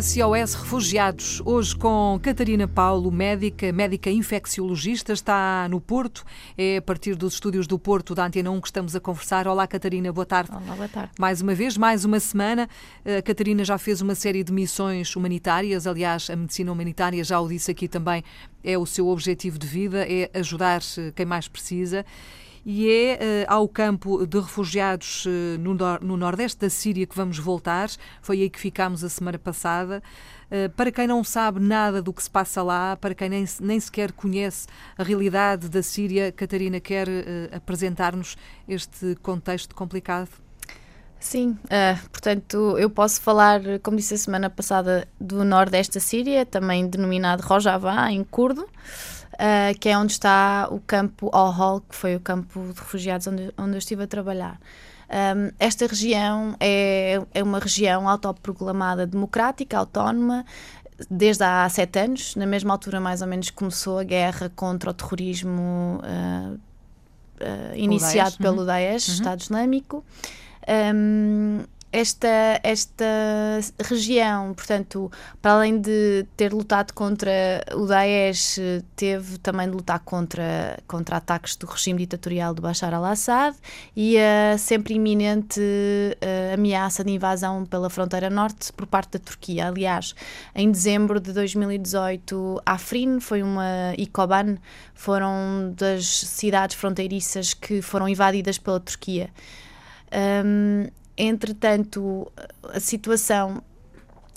SOS Refugiados, hoje com Catarina Paulo, médica, médica infecciologista, está no Porto. É a partir dos estúdios do Porto da Antena 1 que estamos a conversar. Olá, Catarina, boa tarde. Olá, boa tarde. Mais uma vez, mais uma semana. A Catarina já fez uma série de missões humanitárias, aliás, a medicina humanitária, já o disse aqui também, é o seu objetivo de vida, é ajudar quem mais precisa e é uh, ao campo de refugiados uh, no, no, nordeste da Síria que vamos voltar. Foi aí que ficámos a semana passada. Uh, para quem não sabe nada do que se passa lá, para quem nem, nem sequer conhece a realidade da Síria, Catarina quer apresentar-nos este contexto complicado. Sim, uh, portanto, eu posso falar, como disse a semana passada, do nordeste da Síria, também denominado Rojava, em curdo uh, que é onde está o campo Al-Hol, que foi o campo de refugiados onde, onde eu estive a trabalhar. Um, esta região é, é uma região autoproclamada democrática, autónoma, desde há sete anos. Na mesma altura, mais ou menos, começou a guerra contra o terrorismo uh, uh, iniciado Daesh. pelo uhum. Daesh, uhum. Estado Islâmico. Um, esta, esta região, portanto, para além de ter lutado contra o Daesh, teve também de lutar contra, contra ataques do regime ditatorial de Bashar al-Assad e a sempre iminente uh, ameaça de invasão pela fronteira norte por parte da Turquia. Aliás, em dezembro de 2018, Afrin foi uma e Koban foram das cidades fronteiriças que foram invadidas pela Turquia. Um, entretanto, a situação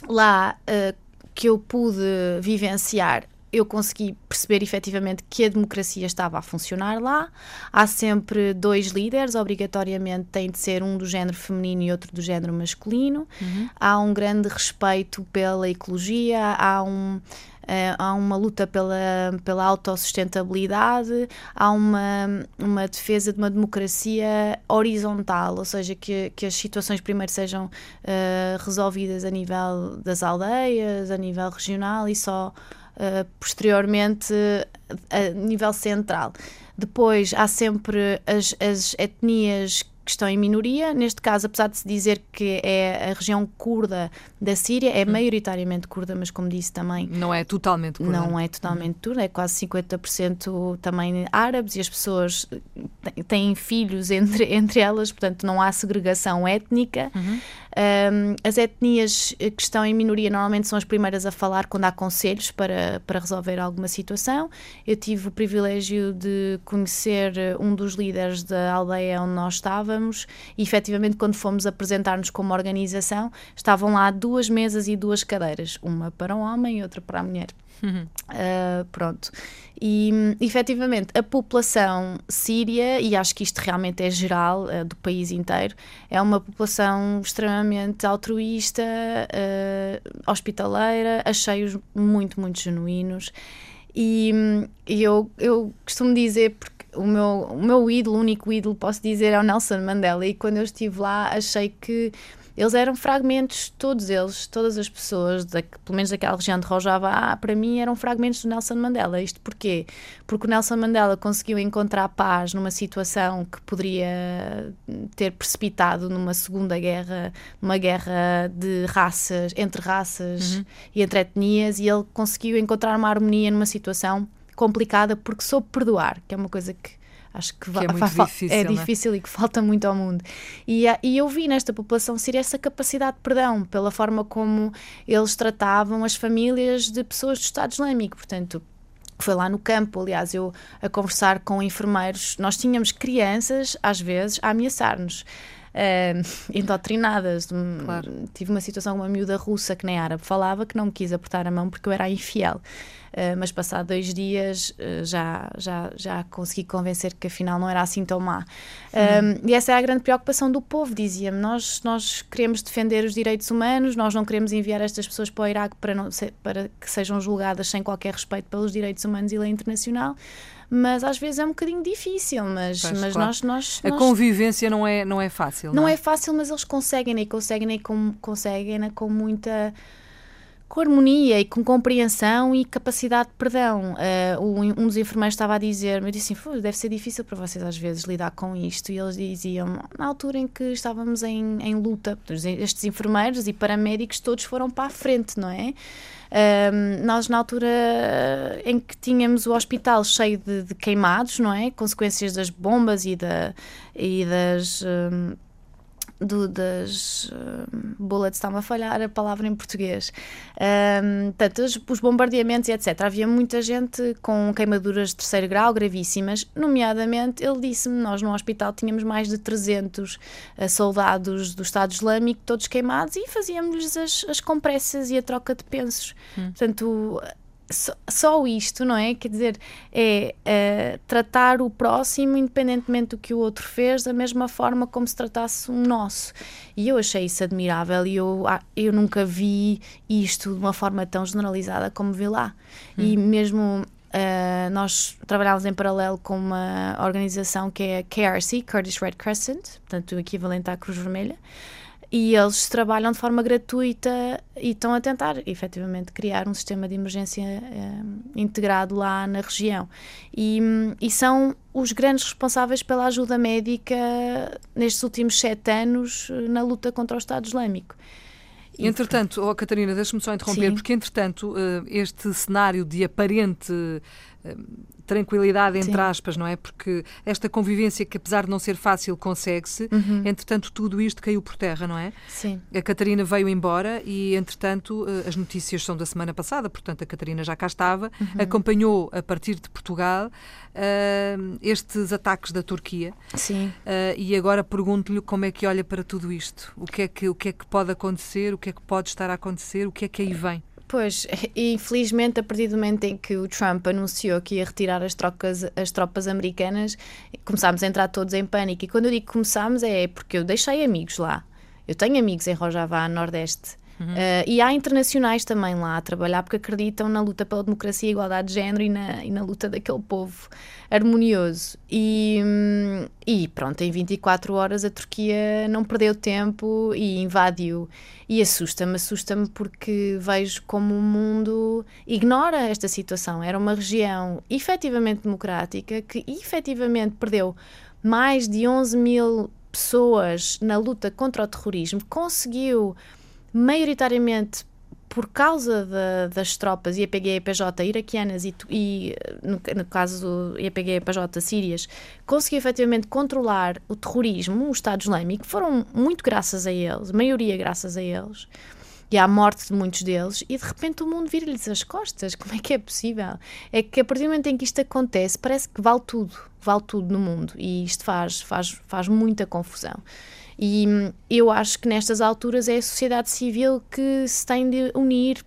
lá uh, que eu pude vivenciar eu consegui perceber efetivamente que a democracia estava a funcionar lá. Há sempre dois líderes, obrigatoriamente tem de ser um do género feminino e outro do género masculino. Uhum. Há um grande respeito pela ecologia, há um Uh, há uma luta pela, pela autossustentabilidade, há uma, uma defesa de uma democracia horizontal, ou seja, que, que as situações primeiro sejam uh, resolvidas a nível das aldeias, a nível regional e só uh, posteriormente a nível central. Depois há sempre as, as etnias que estão em minoria. Neste caso, apesar de se dizer que é a região curda da Síria, é hum. maioritariamente curda, mas como disse também. Não é totalmente curda. Não é totalmente curda, é quase 50% também árabes e as pessoas têm filhos entre, entre elas, portanto não há segregação étnica. Uhum. Um, as etnias que estão em minoria normalmente são as primeiras a falar quando há conselhos para, para resolver alguma situação. Eu tive o privilégio de conhecer um dos líderes da aldeia onde nós estávamos e efetivamente quando fomos apresentar-nos como organização estavam lá duas mesas e duas cadeiras, uma para um homem e outra para a mulher. Uhum. Uh, pronto. E efetivamente a população síria, e acho que isto realmente é geral uh, do país inteiro, é uma população extremamente altruísta, uh, hospitaleira, achei-os muito, muito genuínos. E, e eu, eu costumo dizer, porque o meu, o meu ídolo, o único ídolo, posso dizer, é o Nelson Mandela, e quando eu estive lá achei que eles eram fragmentos, todos eles, todas as pessoas, da, pelo menos daquela região de Rojava, para mim eram fragmentos do Nelson Mandela. Isto porquê? Porque o Nelson Mandela conseguiu encontrar paz numa situação que poderia ter precipitado numa segunda guerra, numa guerra de raças, entre raças uhum. e entre etnias, e ele conseguiu encontrar uma harmonia numa situação complicada porque soube perdoar, que é uma coisa que acho que, que é, muito difícil, é difícil e que falta muito ao mundo. E, e eu vi nesta população síria essa capacidade de perdão, pela forma como eles tratavam as famílias de pessoas do Estado Islâmico. Portanto, foi lá no campo, aliás, eu a conversar com enfermeiros, nós tínhamos crianças, às vezes, a ameaçar-nos. Uh, indoctrinadas. Claro. Tive uma situação com uma miúda russa que nem árabe falava, que não me quis apertar a mão porque eu era infiel. Uh, mas passado dois dias uh, já, já, já consegui convencer que afinal não era assim tão má. Uhum. e essa é a grande preocupação do povo, dizia-me. Nós, nós queremos defender os direitos humanos, nós não queremos enviar estas pessoas para o Iraque para, não, para que sejam julgadas sem qualquer respeito pelos direitos humanos e lei internacional mas às vezes é um bocadinho difícil, mas, pois, mas claro. nós, nós, A convivência não é, não é fácil. Não, não é? é? fácil, mas eles conseguem e conseguem com, conseguem com muita com harmonia e com compreensão e capacidade de perdão. Uh, um, dos enfermeiros estava a dizer, eu disse assim, deve ser difícil para vocês às vezes lidar com isto. E eles diziam, na altura em que estávamos em, em luta, estes enfermeiros e paramédicos todos foram para a frente, não é? Nós, na altura em que tínhamos o hospital cheio de, de queimados, não é? Consequências das bombas e, da, e das. Um, do, das uh, bullets, está-me a falhar a palavra em português. Um, portanto, os, os, bombardeamentos e etc. Havia muita gente com queimaduras de terceiro grau gravíssimas, nomeadamente, ele disse-me, nós no hospital tínhamos mais de 300 uh, soldados do Estado Islâmico, todos queimados, e fazíamos-lhes as, as compressas e a troca de pensos. Hum. Portanto, só, só, isto, não é? Quer dizer, é, é, tratar o próximo, independentemente do que o outro fez, da mesma forma como se tratasse um nosso. E eu achei isso admirável e eu, ah, eu nunca vi isto de uma forma tão generalizada como vi lá. Hum. E mesmo Uh, nós trabalhávamos em paralelo com uma organização que é a KRC, Kurdish Red Crescent, portanto o equivalente à Cruz Vermelha, e eles trabalham de forma gratuita e estão a tentar, efetivamente, criar um sistema de emergência eh, integrado lá na região. E, e, são os grandes responsáveis pela ajuda médica nestes últimos sete anos eh, na luta contra o Estado Islâmico. Entretanto, oh, Catarina, deixe-me só interromper, Sim. porque entretanto eh, este cenário de aparente tranquilidade, entre Sim. aspas, não é? Porque esta convivência que, apesar de não ser fácil, consegue-se, uhum. entretanto, tudo isto caiu por terra, não é? Sim. A Catarina veio embora e, entretanto, eh, as notícias são da semana passada, portanto, a Catarina já cá estava, uhum. acompanhou a partir de Portugal uh, estes ataques da Turquia. Sim. Uh, e agora pergunto-lhe como é que olha para tudo isto. O que, é que, o que é que pode acontecer, o que é que pode estar a acontecer, o que é que aí vem? Pois, infelizmente, a partir do momento em que o Trump anunciou que ia retirar as, trocas, as tropas americanas, começámos a entrar todos em pânico. E quando eu digo começámos, é porque eu deixei amigos lá. Eu tenho amigos em Rojavá, Nordeste. Uhum. Uh, e há internacionais também lá a trabalhar porque acreditam na luta pela democracia igualdade de género e na, e na luta daquele povo harmonioso. E, hum, e pronto, em 24 horas a Turquia não perdeu tempo e invadiu. E assusta-me, assusta-me porque vejo como o mundo ignora esta situação. Era uma região efetivamente democrática que efetivamente perdeu mais de 11 mil pessoas na luta contra o terrorismo, conseguiu maioritariamente por causa de, das tropas IPG e PJ iraquianas e, e no, no, caso IPG e PJ sírias, conseguiu efetivamente controlar o terrorismo, o Estado Islâmico, foram muito graças a eles, maioria graças a eles, e à morte de muitos deles, e de repente o mundo vira-lhes as costas. Como é que é possível? É que a partir do momento em que isto acontece, parece que vale tudo, vale tudo no mundo, e isto faz, faz, faz muita confusão. E hum, eu acho que nestas alturas é a sociedade civil que se tem de unir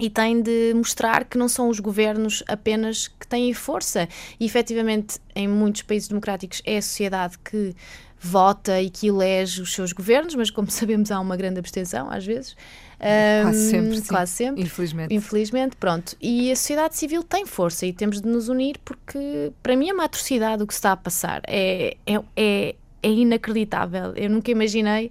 e tem de mostrar que não são os governos apenas que têm força. E efetivamente, em muitos países democráticos, é a sociedade que vota e que elege os seus governos, mas como sabemos, há uma grande abstenção às vezes. Quase sempre, sim. quase sempre. Infelizmente. Infelizmente, pronto. E a sociedade civil tem força e temos de nos unir porque, para mim, é uma atrocidade o que se está a passar. É, é, é, é inacreditável. Eu nunca imaginei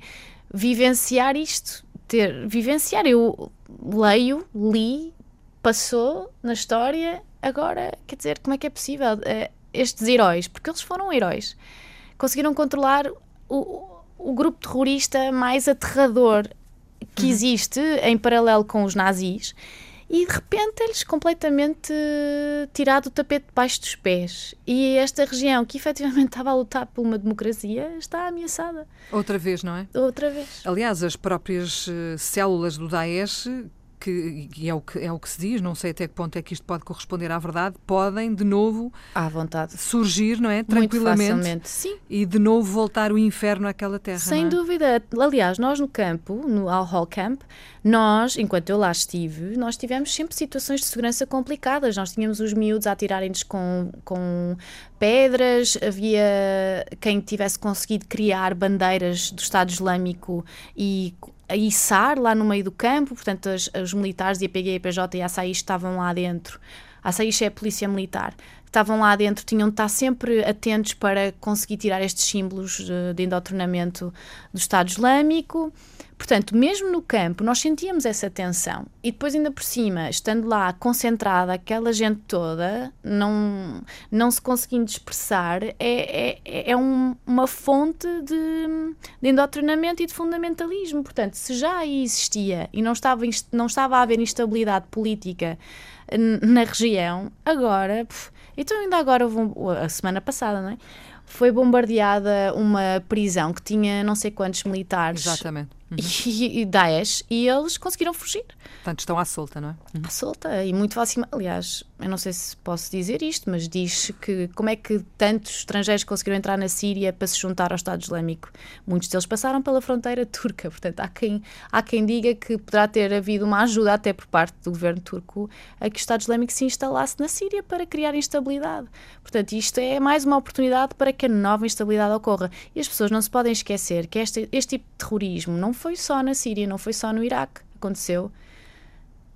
vivenciar isto. Ter, vivenciar, eu leio, li, passou na história, agora, quer dizer, como é que é possível? Uh, estes heróis, porque eles foram heróis, conseguiram controlar o, o grupo terrorista mais aterrador que uhum. existe em paralelo com os nazis e de repente eles completamente tirado o tapete debaixo dos pés. E esta região que efetivamente estava a lutar por uma democracia está ameaçada. Outra vez, não é? Outra vez. Aliás, as próprias uh, células do Daesh que, e é o que, é o que se diz, não sei até que ponto é que isto pode corresponder à verdade, podem de novo à vontade surgir, não é? Tranquilamente. Sim. E de novo voltar o inferno àquela terra. Sem é? dúvida. Aliás, nós no campo, no Al Hall Camp, nós, enquanto eu lá estive, nós tivemos sempre situações de segurança complicadas. Nós tínhamos os miúdos a atirarem-nos com, com pedras, havia quem tivesse conseguido criar bandeiras do Estado Islâmico e a içar lá no meio do campo, portanto, as, os militares de APG, EPJ e ASAIS estavam lá dentro. A ASAIS é a polícia militar. Estavam lá dentro tinham de estar sempre atentos para conseguir tirar estes símbolos de, de endoctrinamento do Estado Islâmico. Portanto, mesmo no campo, nós sentíamos essa tensão. E depois, ainda por cima, estando lá concentrada, aquela gente toda, não, não se conseguindo expressar, é, é, é um, uma fonte de, de endoctrinamento e de fundamentalismo. Portanto, se já aí existia e não estava, não estava a haver instabilidade política na região, agora. Pff, então, ainda agora, a semana passada, não é? Foi bombardeada uma prisão que tinha não sei quantos militares. Exatamente uhum. e, e Daesh e eles conseguiram fugir. Portanto, estão à solta, não é? Uhum. À solta e muito facilmente. Aliás, eu não sei se posso dizer isto, mas diz que como é que tantos estrangeiros conseguiram entrar na Síria para se juntar ao Estado Islâmico? Muitos deles passaram pela fronteira turca. Portanto, há quem, há quem diga que poderá ter havido uma ajuda até por parte do governo turco a que o Estado Islâmico se instalasse na Síria para criar instabilidade. Portanto, isto é mais uma oportunidade para que a nova instabilidade ocorra. E as pessoas não se podem esquecer que este, este tipo de terrorismo não foi só na Síria, não foi só no Iraque. Aconteceu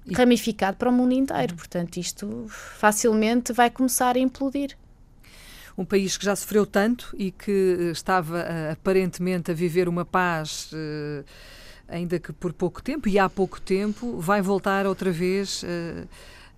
e... ramificado para o mundo inteiro. Portanto, isto facilmente vai começar a implodir. Um país que já sofreu tanto e que eh, estava uh, aparentemente a viver uma paz. Uh, ainda que por pouco tempo, e há pouco tempo, vai voltar outra vez uh,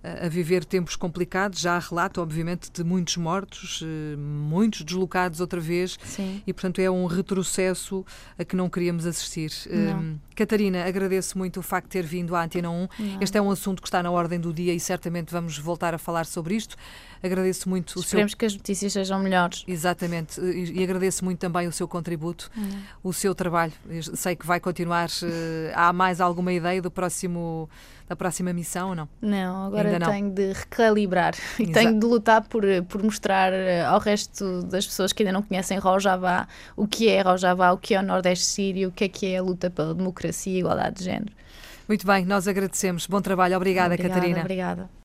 a viver tempos complicados. Já há relato, obviamente, de muitos mortos, eh, muitos deslocados outra vez, Sim. e portanto é um retrocesso a que não queríamos assistir. Não. Um, Catarina, agradeço muito o facto de ter vindo à Antena 1. Não. Este é um assunto que está na ordem do dia e certamente vamos voltar a falar sobre isto. Agradeço muito o Esperemos seu... que as notícias sejam melhores. Exatamente. E, agradeço muito também o seu contributo, o seu trabalho. Eu sei que vai continuar. Uh, há mais alguma ideia do próximo da próxima missão ou não? Não, agora não. tenho de recalibrar e tenho de lutar por, por mostrar eh, ao resto das pessoas que ainda não conhecem Rojavá o que é Rojavá, o que é o Nordeste Sírio, o que é que é a luta pela democracia e igualdade de género. Muito bem, nós agradecemos. Bom trabalho. Obrigada, obrigada Catarina. Obrigada.